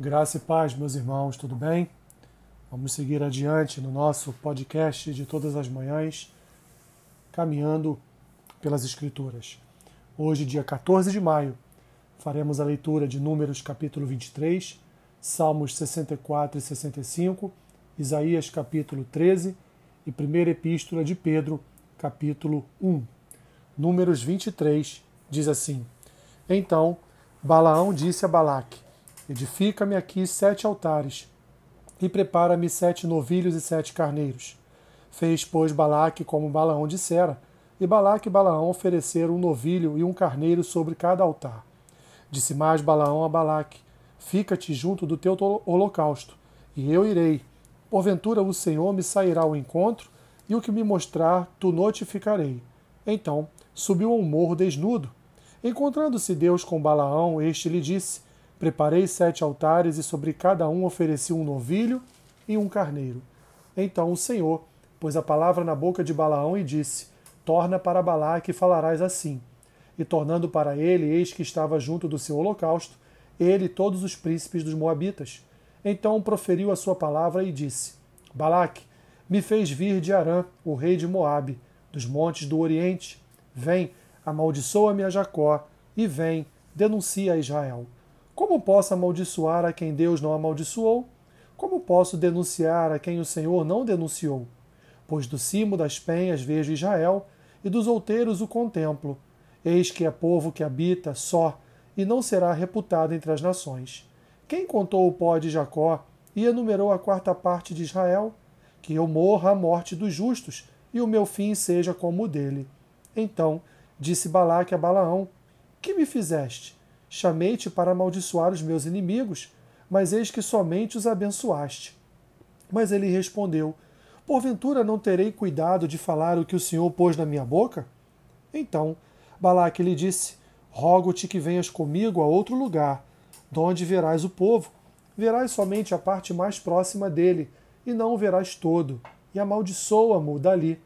Graça e paz, meus irmãos, tudo bem? Vamos seguir adiante no nosso podcast de todas as manhãs, caminhando pelas Escrituras. Hoje, dia 14 de maio, faremos a leitura de Números capítulo 23, Salmos 64 e 65, Isaías capítulo 13 e primeira epístola de Pedro, capítulo 1. Números 23 diz assim: Então Balaão disse a Balaque: Edifica-me aqui sete altares, e prepara-me sete novilhos e sete carneiros. Fez, pois, Balaque como Balaão dissera, e Balaque e Balaão ofereceram um novilho e um carneiro sobre cada altar. Disse mais Balaão a Balaque: Fica-te junto do teu holocausto, e eu irei. Porventura o Senhor me sairá ao encontro, e o que me mostrar, tu notificarei. Então subiu ao morro desnudo. Encontrando-se Deus com Balaão, este lhe disse: Preparei sete altares e sobre cada um ofereci um novilho e um carneiro. Então o Senhor pôs a palavra na boca de Balaão e disse: Torna para Balaque e falarás assim. E tornando para ele, eis que estava junto do seu holocausto, ele e todos os príncipes dos Moabitas. Então proferiu a sua palavra e disse: Balaque, me fez vir de Arã, o rei de Moabe, dos montes do Oriente. Vem, amaldiçoa-me a Jacó, e vem, denuncia a Israel. Como posso amaldiçoar a quem Deus não amaldiçoou? Como posso denunciar a quem o Senhor não denunciou? Pois do cimo das penhas vejo Israel, e dos outeiros o contemplo. Eis que é povo que habita só, e não será reputado entre as nações. Quem contou o pó de Jacó e enumerou a quarta parte de Israel? Que eu morra a morte dos justos, e o meu fim seja como o dele. Então disse Balaque a Balaão: Que me fizeste? Chamei-te para amaldiçoar os meus inimigos, mas eis que somente os abençoaste. Mas ele respondeu: Porventura não terei cuidado de falar o que o Senhor pôs na minha boca? Então Balaque lhe disse: Rogo-te que venhas comigo a outro lugar, donde verás o povo. Verás somente a parte mais próxima dele, e não o verás todo, e amaldiçoa-mo dali.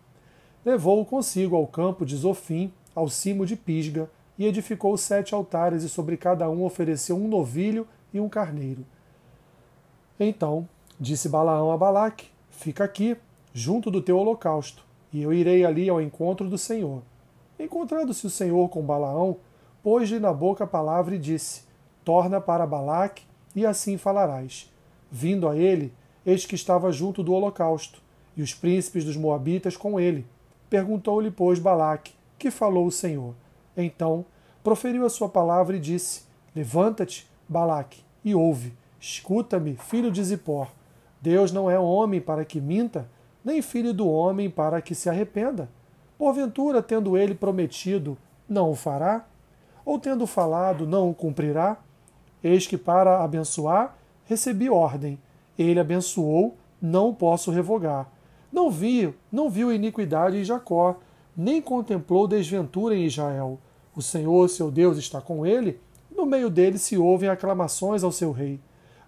Levou-o consigo ao campo de Zofim, ao cimo de Pisga, e edificou sete altares, e sobre cada um ofereceu um novilho e um carneiro. Então disse Balaão a Balaque: Fica aqui, junto do teu holocausto, e eu irei ali ao encontro do Senhor. Encontrando-se o Senhor com Balaão, pôs-lhe na boca a palavra e disse: Torna para Balaque, e assim falarás. Vindo a ele, eis que estava junto do holocausto, e os príncipes dos Moabitas com ele. Perguntou-lhe, pois, Balaque: Que falou o Senhor? Então proferiu a sua palavra e disse: Levanta-te, Balaque, e ouve. Escuta-me, filho de Zippor. Deus não é homem para que minta, nem filho do homem para que se arrependa. Porventura, tendo ele prometido, não o fará? Ou tendo falado, não o cumprirá? Eis que para abençoar, recebi ordem. Ele abençoou, não o posso revogar. Não viu, não viu iniquidade em Jacó, nem contemplou desventura em Israel. O Senhor, seu Deus, está com ele. No meio dele se ouvem aclamações ao seu rei.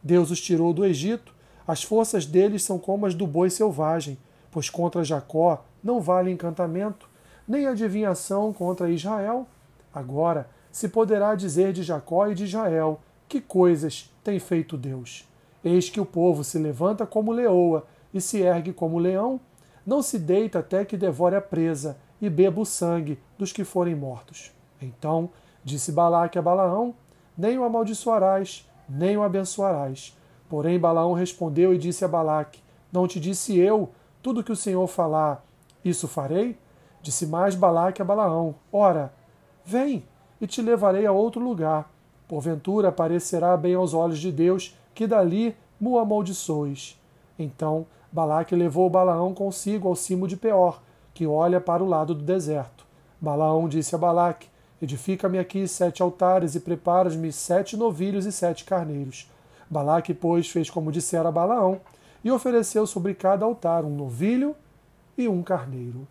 Deus os tirou do Egito. As forças deles são como as do boi selvagem, pois contra Jacó não vale encantamento, nem adivinhação contra Israel. Agora se poderá dizer de Jacó e de Israel: que coisas tem feito Deus? Eis que o povo se levanta como leoa e se ergue como leão, não se deita até que devore a presa e beba o sangue dos que forem mortos. Então disse Balaque a Balaão: Nem o amaldiçoarás, nem o abençoarás. Porém Balaão respondeu e disse a Balaque: Não te disse eu tudo que o Senhor falar, isso farei? Disse mais Balaque a Balaão: Ora, vem, e te levarei a outro lugar. Porventura aparecerá bem aos olhos de Deus que dali mo amaldiçoes. Então Balaque levou Balaão consigo ao cimo de Peor, que olha para o lado do deserto. Balaão disse a Balaque: Edifica-me aqui sete altares e preparas-me sete novilhos e sete carneiros. Balaque, pois, fez como dissera Balaão, e ofereceu sobre cada altar um novilho e um carneiro.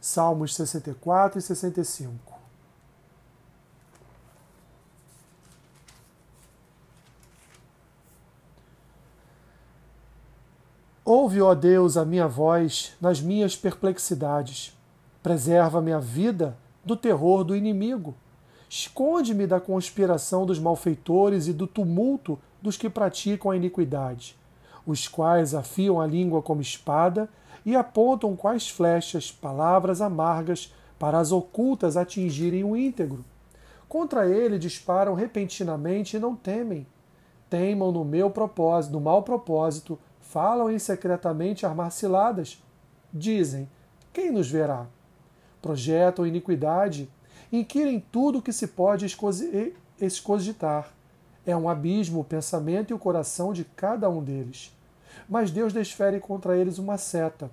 Salmos 64 e 65 Ouve, ó Deus, a minha voz nas minhas perplexidades. Preserva minha vida do terror do inimigo. Esconde-me da conspiração dos malfeitores e do tumulto dos que praticam a iniquidade, os quais afiam a língua como espada e apontam quais flechas, palavras amargas, para as ocultas atingirem o íntegro. Contra ele disparam repentinamente e não temem. Teimam no meu propósito, no mau propósito, falam em secretamente armar ciladas. Dizem: Quem nos verá? Projetam iniquidade, inquirem tudo o que se pode escogitar. É um abismo o pensamento e o coração de cada um deles. Mas Deus desfere contra eles uma seta.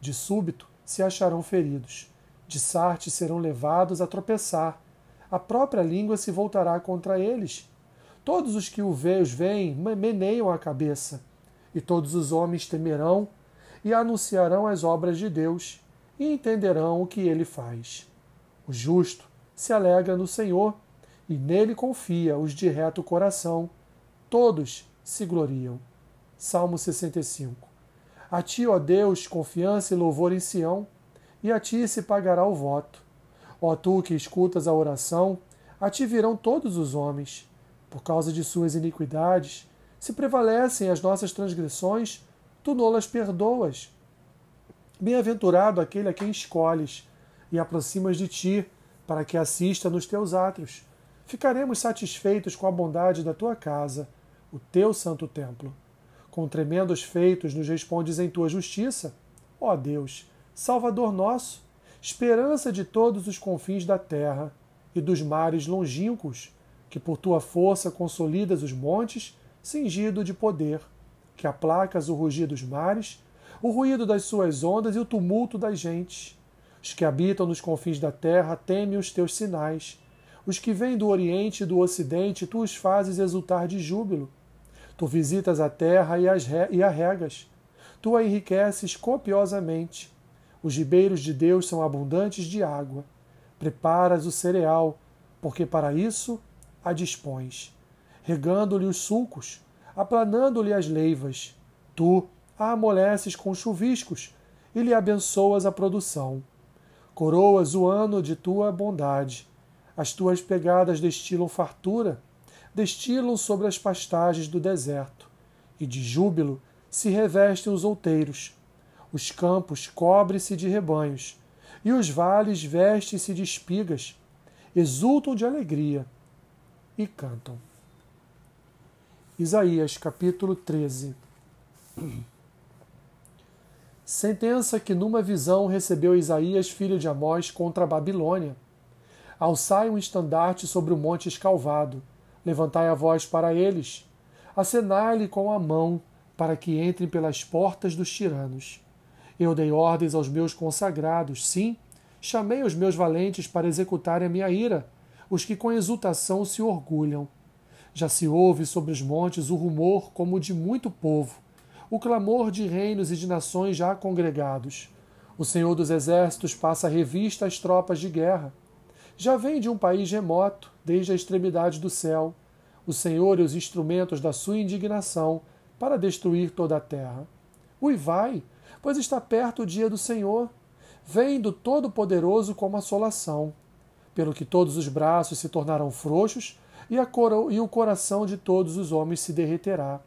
De súbito se acharão feridos. De sarte serão levados a tropeçar. A própria língua se voltará contra eles. Todos os que o os veem meneiam a cabeça. E todos os homens temerão e anunciarão as obras de Deus e entenderão o que ele faz. O justo se alegra no Senhor e nele confia os de reto coração. Todos se gloriam. Salmo 65. A ti, ó Deus, confiança e louvor em Sião, e a ti se pagará o voto. Ó tu que escutas a oração, a ti virão todos os homens. Por causa de suas iniquidades, se prevalecem as nossas transgressões, tu nolas perdoas. Bem-aventurado aquele a quem escolhes e aproximas de ti, para que assista nos teus átrios. Ficaremos satisfeitos com a bondade da tua casa, o teu santo templo. Com tremendos feitos nos respondes em tua justiça. Ó Deus, Salvador nosso, esperança de todos os confins da terra e dos mares longínquos, que por tua força consolidas os montes, cingido de poder, que aplacas o rugir dos mares, o ruído das suas ondas e o tumulto das gentes. Os que habitam nos confins da terra temem os teus sinais. Os que vêm do Oriente e do Ocidente, tu os fazes exultar de júbilo. Tu visitas a terra e, as re... e a regas. Tu a enriqueces copiosamente. Os ribeiros de Deus são abundantes de água. Preparas o cereal, porque para isso a dispões. Regando-lhe os sulcos, aplanando-lhe as leivas. Tu a amoleces com chuviscos e lhe abençoas a produção. Coroas o ano de tua bondade. As tuas pegadas destilam fartura, destilam sobre as pastagens do deserto, e de júbilo se revestem os outeiros. Os campos cobrem-se de rebanhos, e os vales vestem-se de espigas, exultam de alegria e cantam. Isaías capítulo 13 Sentença que numa visão recebeu Isaías, filho de Amós, contra a Babilônia. Alçai um estandarte sobre o monte escalvado, levantai a voz para eles, acenai-lhe com a mão, para que entrem pelas portas dos tiranos. Eu dei ordens aos meus consagrados, sim, chamei os meus valentes para executarem a minha ira, os que com exultação se orgulham. Já se ouve sobre os montes o rumor como de muito povo o clamor de reinos e de nações já congregados. O Senhor dos Exércitos passa revista às tropas de guerra. Já vem de um país remoto, desde a extremidade do céu, o Senhor e os instrumentos da sua indignação para destruir toda a terra. Uivai, pois está perto o dia do Senhor. Vem do Todo-Poderoso como assolação, pelo que todos os braços se tornarão frouxos e, e o coração de todos os homens se derreterá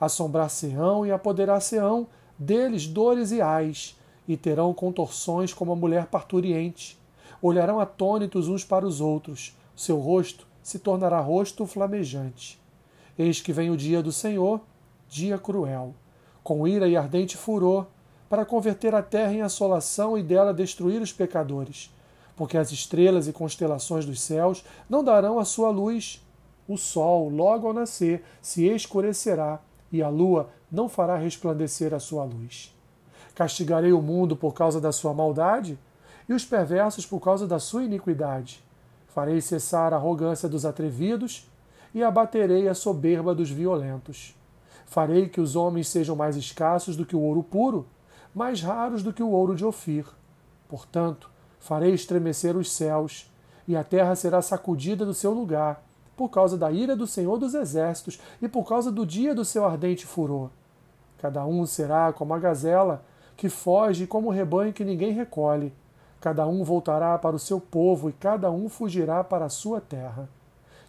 assombrar-se-ão e apoderar-se-ão deles dores e ais, e terão contorções como a mulher parturiente. Olharão atônitos uns para os outros, seu rosto se tornará rosto flamejante. Eis que vem o dia do Senhor, dia cruel, com ira e ardente furor, para converter a terra em assolação e dela destruir os pecadores, porque as estrelas e constelações dos céus não darão a sua luz. O sol, logo ao nascer, se escurecerá, e a lua não fará resplandecer a sua luz. Castigarei o mundo por causa da sua maldade e os perversos por causa da sua iniquidade. Farei cessar a arrogância dos atrevidos e abaterei a soberba dos violentos. Farei que os homens sejam mais escassos do que o ouro puro, mais raros do que o ouro de Ofir. Portanto, farei estremecer os céus, e a terra será sacudida do seu lugar, por causa da ira do Senhor dos Exércitos e por causa do dia do seu ardente furor. Cada um será como a gazela que foge, como o rebanho que ninguém recolhe. Cada um voltará para o seu povo e cada um fugirá para a sua terra.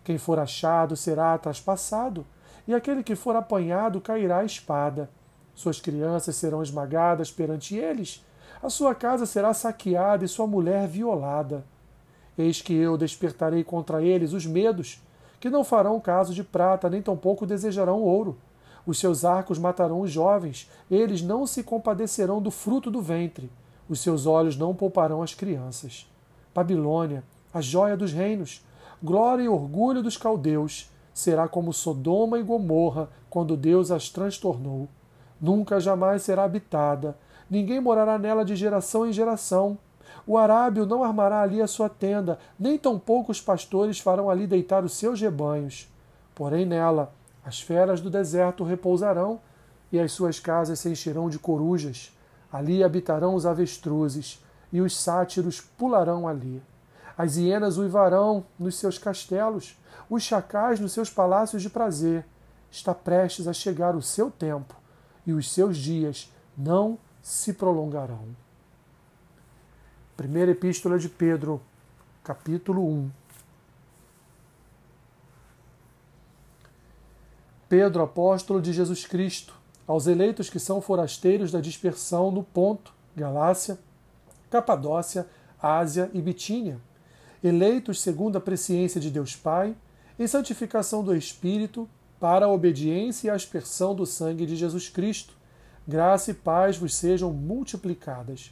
Quem for achado será traspassado, e aquele que for apanhado cairá à espada. Suas crianças serão esmagadas perante eles, a sua casa será saqueada e sua mulher violada. Eis que eu despertarei contra eles os medos, que não farão caso de prata, nem tampouco desejarão ouro. Os seus arcos matarão os jovens, eles não se compadecerão do fruto do ventre. Os seus olhos não pouparão as crianças. Babilônia, a joia dos reinos, glória e orgulho dos caldeus, será como Sodoma e Gomorra, quando Deus as transtornou. Nunca jamais será habitada, ninguém morará nela de geração em geração. O arábio não armará ali a sua tenda, nem tampouco os pastores farão ali deitar os seus rebanhos. Porém, nela as feras do deserto repousarão, e as suas casas se encherão de corujas. Ali habitarão os avestruzes, e os sátiros pularão ali. As hienas uivarão nos seus castelos, os chacais nos seus palácios de prazer. Está prestes a chegar o seu tempo, e os seus dias não se prolongarão. Primeira Epístola de Pedro, capítulo 1. Pedro, apóstolo de Jesus Cristo, aos eleitos que são forasteiros da dispersão no Ponto, Galácia, Capadócia, Ásia e Bitínia, eleitos segundo a presciência de Deus Pai, em santificação do Espírito, para a obediência e a aspersão do sangue de Jesus Cristo. Graça e paz vos sejam multiplicadas.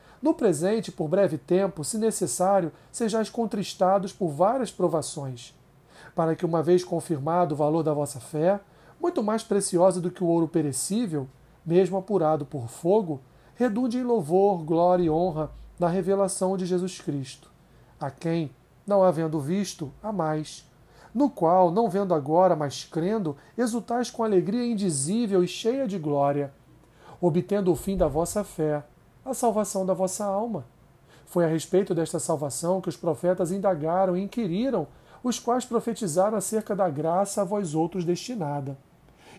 no presente, por breve tempo, se necessário, sejais contristados por várias provações, para que, uma vez confirmado o valor da vossa fé, muito mais preciosa do que o ouro perecível, mesmo apurado por fogo, redunde em louvor, glória e honra na revelação de Jesus Cristo, a quem, não havendo visto, a mais, no qual, não vendo agora, mas crendo, exultais com alegria indizível e cheia de glória, obtendo o fim da vossa fé, a salvação da vossa alma. Foi a respeito desta salvação que os profetas indagaram e inquiriram, os quais profetizaram acerca da graça a vós outros destinada,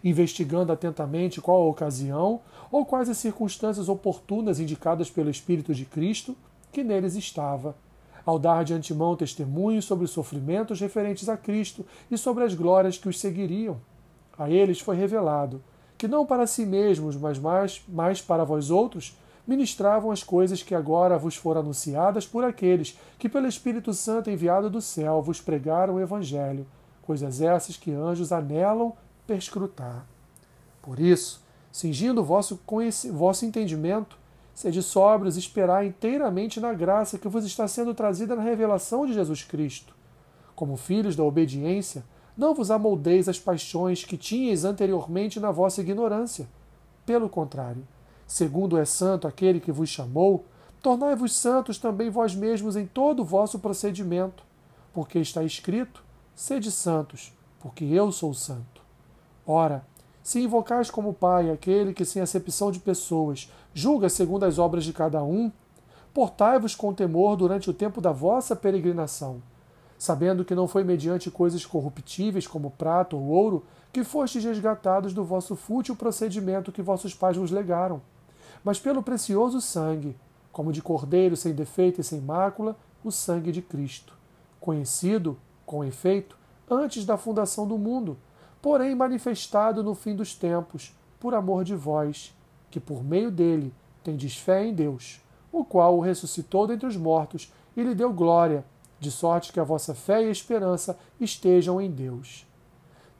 investigando atentamente qual a ocasião ou quais as circunstâncias oportunas indicadas pelo Espírito de Cristo que neles estava, ao dar de antemão testemunho sobre os sofrimentos referentes a Cristo e sobre as glórias que os seguiriam. A eles foi revelado que não para si mesmos, mas mais, mais para vós outros, ministravam as coisas que agora vos foram anunciadas por aqueles que, pelo Espírito Santo enviado do céu, vos pregaram o Evangelho, coisas essas que anjos anelam perscrutar. Por isso, cingindo vosso, vosso entendimento, sede sóbrios esperar inteiramente na graça que vos está sendo trazida na revelação de Jesus Cristo. Como filhos da obediência, não vos amoldeis as paixões que tinhais anteriormente na vossa ignorância. Pelo contrário, segundo é santo aquele que vos chamou, tornai-vos santos também vós mesmos em todo o vosso procedimento, porque está escrito: sede santos, porque eu sou santo. Ora, se invocais como Pai aquele que, sem acepção de pessoas, julga segundo as obras de cada um, portai-vos com temor durante o tempo da vossa peregrinação, sabendo que não foi mediante coisas corruptíveis como prata ou ouro que fostes resgatados do vosso fútil procedimento que vossos pais vos legaram mas pelo precioso sangue, como de cordeiro sem defeito e sem mácula, o sangue de Cristo, conhecido, com efeito, antes da fundação do mundo, porém manifestado no fim dos tempos, por amor de vós, que por meio dele tendes fé em Deus, o qual o ressuscitou dentre os mortos e lhe deu glória, de sorte que a vossa fé e esperança estejam em Deus.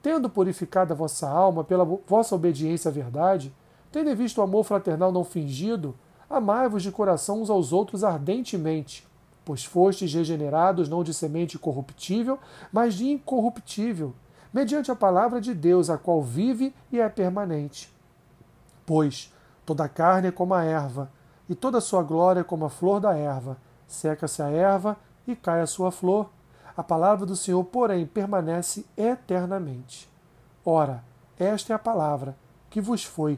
Tendo purificado a vossa alma pela vossa obediência à verdade, Tendo visto o amor fraternal não fingido, amai-vos de coração uns aos outros ardentemente, pois fostes regenerados não de semente corruptível, mas de incorruptível, mediante a palavra de Deus, a qual vive e é permanente. Pois toda a carne é como a erva, e toda a sua glória é como a flor da erva. Seca-se a erva e cai a sua flor. A palavra do Senhor, porém, permanece eternamente. Ora, esta é a palavra que vos foi